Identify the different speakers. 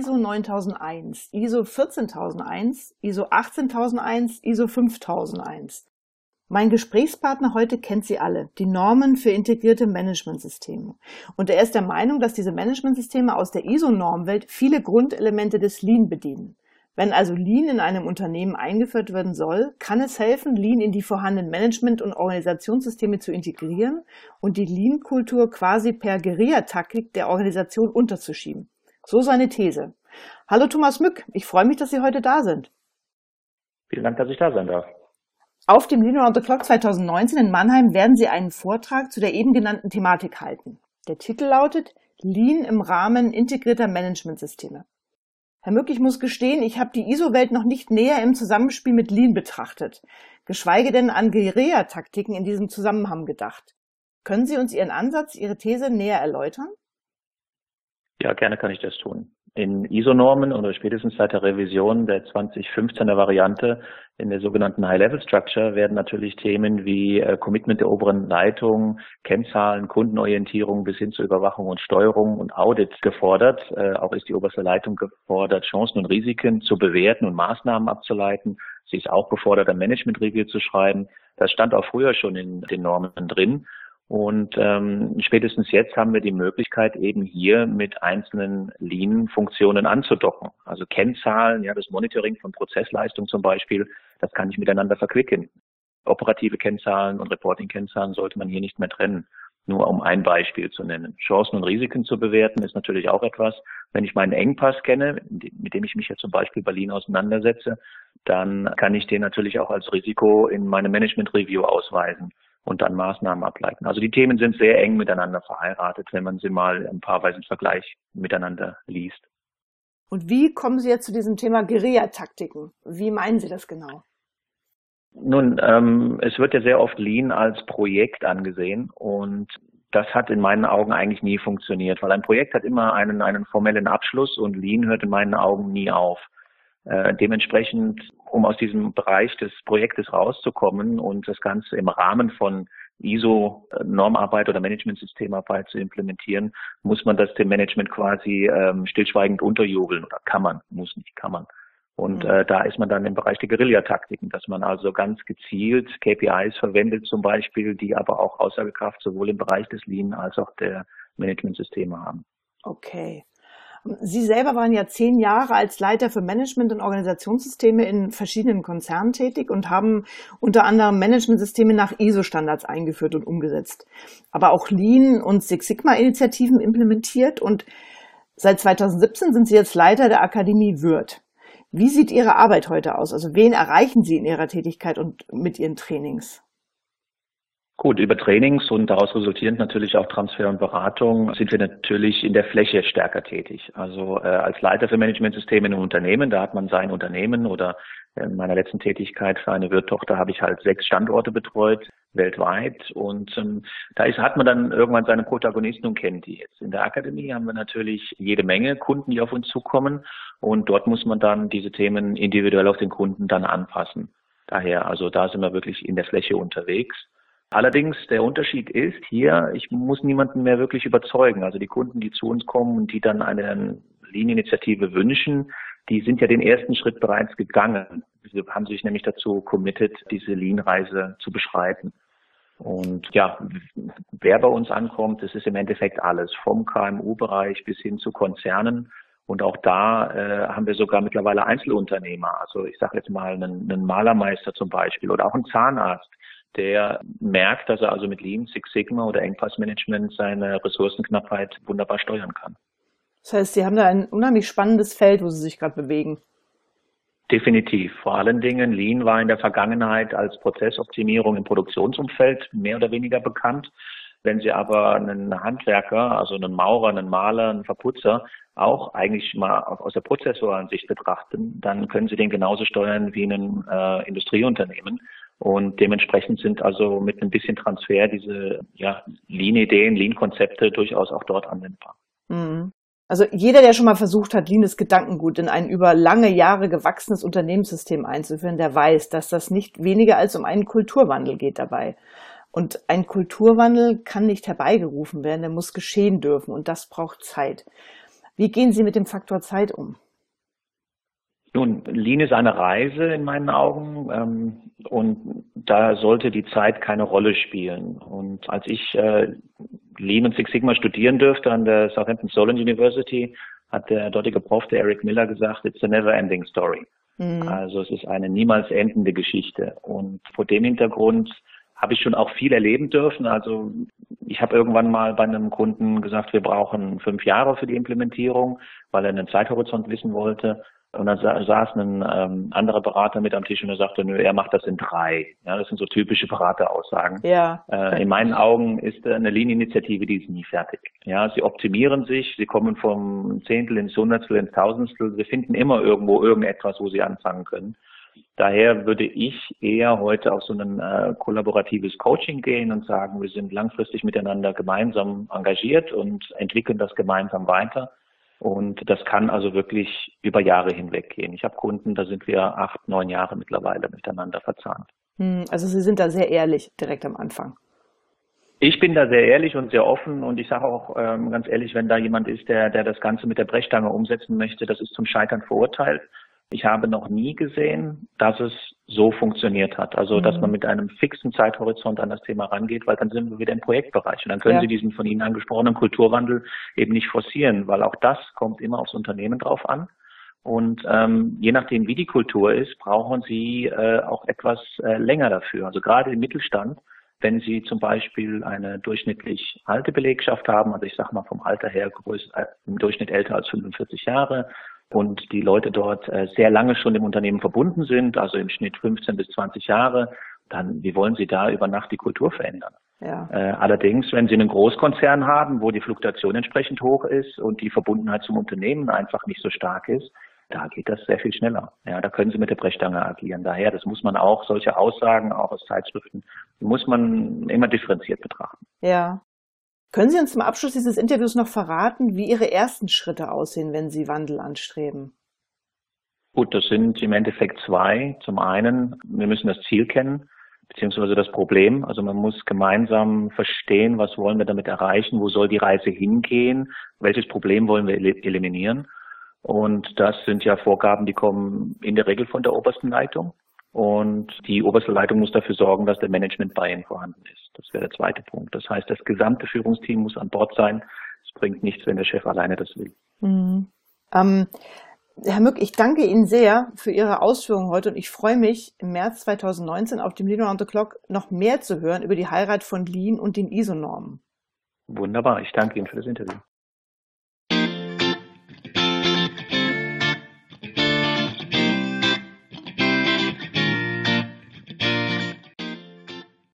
Speaker 1: ISO 9001, ISO 14001, ISO 18001, ISO 5001. Mein Gesprächspartner heute kennt sie alle, die Normen für integrierte Managementsysteme. Und er ist der Meinung, dass diese Managementsysteme aus der ISO-Normwelt viele Grundelemente des Lean bedienen. Wenn also Lean in einem Unternehmen eingeführt werden soll, kann es helfen, Lean in die vorhandenen Management- und Organisationssysteme zu integrieren und die Lean-Kultur quasi per Guerillataktik der Organisation unterzuschieben. So seine These. Hallo Thomas Mück, ich freue mich, dass Sie heute da sind.
Speaker 2: Vielen Dank, dass ich da sein darf.
Speaker 1: Auf dem Lean Around the Clock 2019 in Mannheim werden Sie einen Vortrag zu der eben genannten Thematik halten. Der Titel lautet Lean im Rahmen integrierter Managementsysteme. Herr Mück, ich muss gestehen, ich habe die ISO-Welt noch nicht näher im Zusammenspiel mit Lean betrachtet, geschweige denn an Guerilla-Taktiken in diesem Zusammenhang gedacht. Können Sie uns Ihren Ansatz, Ihre These näher erläutern?
Speaker 2: Ja, gerne kann ich das tun in ISO-Normen oder spätestens seit der Revision der 2015er Variante in der sogenannten High-Level-Structure werden natürlich Themen wie äh, Commitment der oberen Leitung, Kennzahlen, Kundenorientierung bis hin zur Überwachung und Steuerung und Audit gefordert. Äh, auch ist die oberste Leitung gefordert, Chancen und Risiken zu bewerten und Maßnahmen abzuleiten. Sie ist auch gefordert, ein Management-Review zu schreiben. Das stand auch früher schon in den Normen drin. Und ähm, spätestens jetzt haben wir die Möglichkeit, eben hier mit einzelnen Lean-Funktionen anzudocken. Also Kennzahlen, ja, das Monitoring von Prozessleistung zum Beispiel, das kann ich miteinander verquicken. Operative Kennzahlen und Reporting-Kennzahlen sollte man hier nicht mehr trennen. Nur um ein Beispiel zu nennen. Chancen und Risiken zu bewerten ist natürlich auch etwas. Wenn ich meinen Engpass kenne, mit dem ich mich ja zum Beispiel bei Lean auseinandersetze, dann kann ich den natürlich auch als Risiko in meine Management Review ausweisen und dann Maßnahmen ableiten. Also die Themen sind sehr eng miteinander verheiratet, wenn man sie mal ein paar Weisen Vergleich miteinander liest.
Speaker 1: Und wie kommen Sie jetzt zu diesem Thema Guerilla-Taktiken? Wie meinen Sie das genau?
Speaker 2: Nun, ähm, es wird ja sehr oft Lean als Projekt angesehen und das hat in meinen Augen eigentlich nie funktioniert, weil ein Projekt hat immer einen, einen formellen Abschluss und Lean hört in meinen Augen nie auf. Äh, dementsprechend, um aus diesem Bereich des Projektes rauszukommen und das Ganze im Rahmen von ISO-Normarbeit oder Managementsystemarbeit zu implementieren, muss man das dem Management quasi ähm, stillschweigend unterjubeln oder kann man, muss nicht, kann man. Und mhm. äh, da ist man dann im Bereich der Guerillataktiken, dass man also ganz gezielt KPIs verwendet zum Beispiel, die aber auch Aussagekraft sowohl im Bereich des Lean als auch der Managementsysteme haben.
Speaker 1: Okay. Sie selber waren ja zehn Jahre als Leiter für Management und Organisationssysteme in verschiedenen Konzernen tätig und haben unter anderem Managementsysteme nach ISO-Standards eingeführt und umgesetzt. Aber auch Lean und Six Sigma-Initiativen implementiert und seit 2017 sind Sie jetzt Leiter der Akademie Würth. Wie sieht Ihre Arbeit heute aus? Also wen erreichen Sie in Ihrer Tätigkeit und mit Ihren Trainings?
Speaker 2: Gut, über Trainings und daraus resultierend natürlich auch Transfer und Beratung sind wir natürlich in der Fläche stärker tätig. Also äh, als Leiter für Managementsysteme in einem Unternehmen, da hat man sein Unternehmen oder in meiner letzten Tätigkeit für eine Wirttochter habe ich halt sechs Standorte betreut weltweit und ähm, da ist, hat man dann irgendwann seine Protagonisten und kennt die jetzt. In der Akademie haben wir natürlich jede Menge Kunden, die auf uns zukommen und dort muss man dann diese Themen individuell auf den Kunden dann anpassen. Daher, also da sind wir wirklich in der Fläche unterwegs. Allerdings der Unterschied ist hier, ich muss niemanden mehr wirklich überzeugen. Also die Kunden, die zu uns kommen und die dann eine Linieninitiative wünschen, die sind ja den ersten Schritt bereits gegangen. Sie haben sich nämlich dazu committed, diese Lean-Reise zu beschreiten. Und ja, wer bei uns ankommt, das ist im Endeffekt alles, vom KMU-Bereich bis hin zu Konzernen. Und auch da äh, haben wir sogar mittlerweile Einzelunternehmer. Also ich sage jetzt mal einen, einen Malermeister zum Beispiel oder auch einen Zahnarzt, der merkt, dass er also mit Lean, Six Sigma oder Engpassmanagement seine Ressourcenknappheit wunderbar steuern kann.
Speaker 1: Das heißt, Sie haben da ein unheimlich spannendes Feld, wo Sie sich gerade bewegen.
Speaker 2: Definitiv. Vor allen Dingen, Lean war in der Vergangenheit als Prozessoptimierung im Produktionsumfeld mehr oder weniger bekannt. Wenn Sie aber einen Handwerker, also einen Maurer, einen Maler, einen Verputzer auch eigentlich mal aus der prozessualen Sicht betrachten, dann können Sie den genauso steuern wie ein äh, Industrieunternehmen. Und dementsprechend sind also mit ein bisschen Transfer diese ja, Lean-Ideen, Lean-Konzepte durchaus auch dort anwendbar.
Speaker 1: Mhm. Also jeder, der schon mal versucht hat, Lean ist Gedankengut in ein über lange Jahre gewachsenes Unternehmenssystem einzuführen, der weiß, dass das nicht weniger als um einen Kulturwandel geht dabei. Und ein Kulturwandel kann nicht herbeigerufen werden, der muss geschehen dürfen und das braucht Zeit. Wie gehen Sie mit dem Faktor Zeit um?
Speaker 2: Nun, Lean ist eine Reise in meinen Augen ähm, und da sollte die Zeit keine Rolle spielen. Und als ich äh, Lean und Six Sigma studieren dürfte an der Southampton Solon University, hat der dortige Prof, der Eric Miller, gesagt, it's a never ending story. Mhm. Also es ist eine niemals endende Geschichte. Und vor dem Hintergrund habe ich schon auch viel erleben dürfen. Also ich habe irgendwann mal bei einem Kunden gesagt, wir brauchen fünf Jahre für die Implementierung, weil er einen Zeithorizont wissen wollte. Und dann saß ein ähm, anderer Berater mit am Tisch und er sagte, nö, er macht das in drei. Ja, das sind so typische Berateraussagen. Ja. Äh, in meinen Augen ist eine Linieninitiative, die ist nie fertig. Ja, sie optimieren sich, sie kommen vom Zehntel ins Hundertstel, ins Tausendstel. Sie finden immer irgendwo irgendetwas, wo sie anfangen können. Daher würde ich eher heute auf so ein äh, kollaboratives Coaching gehen und sagen, wir sind langfristig miteinander gemeinsam engagiert und entwickeln das gemeinsam weiter und das kann also wirklich über Jahre hinweg gehen. Ich habe Kunden, da sind wir acht, neun Jahre mittlerweile miteinander verzahnt.
Speaker 1: Hm, also Sie sind da sehr ehrlich direkt am Anfang.
Speaker 2: Ich bin da sehr ehrlich und sehr offen und ich sage auch ähm, ganz ehrlich, wenn da jemand ist, der, der das Ganze mit der Brechstange umsetzen möchte, das ist zum Scheitern verurteilt. Ich habe noch nie gesehen, dass es so funktioniert hat. Also, mhm. dass man mit einem fixen Zeithorizont an das Thema rangeht, weil dann sind wir wieder im Projektbereich. Und dann können ja. Sie diesen von Ihnen angesprochenen Kulturwandel eben nicht forcieren, weil auch das kommt immer aufs Unternehmen drauf an. Und ähm, je nachdem, wie die Kultur ist, brauchen Sie äh, auch etwas äh, länger dafür. Also gerade im Mittelstand, wenn Sie zum Beispiel eine durchschnittlich alte Belegschaft haben, also ich sage mal vom Alter her größer, äh, im Durchschnitt älter als 45 Jahre, und die Leute dort äh, sehr lange schon im Unternehmen verbunden sind, also im Schnitt 15 bis 20 Jahre, dann wie wollen Sie da über Nacht die Kultur verändern? Ja. Äh, allerdings, wenn Sie einen Großkonzern haben, wo die Fluktuation entsprechend hoch ist und die Verbundenheit zum Unternehmen einfach nicht so stark ist, da geht das sehr viel schneller. Ja, da können Sie mit der Brechstange agieren. Daher, das muss man auch, solche Aussagen auch aus Zeitschriften, muss man immer differenziert betrachten.
Speaker 1: Ja. Können Sie uns zum Abschluss dieses Interviews noch verraten, wie Ihre ersten Schritte aussehen, wenn Sie Wandel anstreben?
Speaker 2: Gut, das sind im Endeffekt zwei. Zum einen, wir müssen das Ziel kennen, beziehungsweise das Problem. Also man muss gemeinsam verstehen, was wollen wir damit erreichen, wo soll die Reise hingehen, welches Problem wollen wir eliminieren. Und das sind ja Vorgaben, die kommen in der Regel von der obersten Leitung. Und die oberste Leitung muss dafür sorgen, dass der Management Buy-in vorhanden ist. Das wäre der zweite Punkt. Das heißt, das gesamte Führungsteam muss an Bord sein. Es bringt nichts, wenn der Chef alleine das will.
Speaker 1: Mhm. Ähm, Herr Mück, ich danke Ihnen sehr für Ihre Ausführungen heute und ich freue mich, im März 2019 auf dem Lean Around the Clock noch mehr zu hören über die Heirat von Lean und den ISO-Normen.
Speaker 2: Wunderbar. Ich danke Ihnen für das Interview.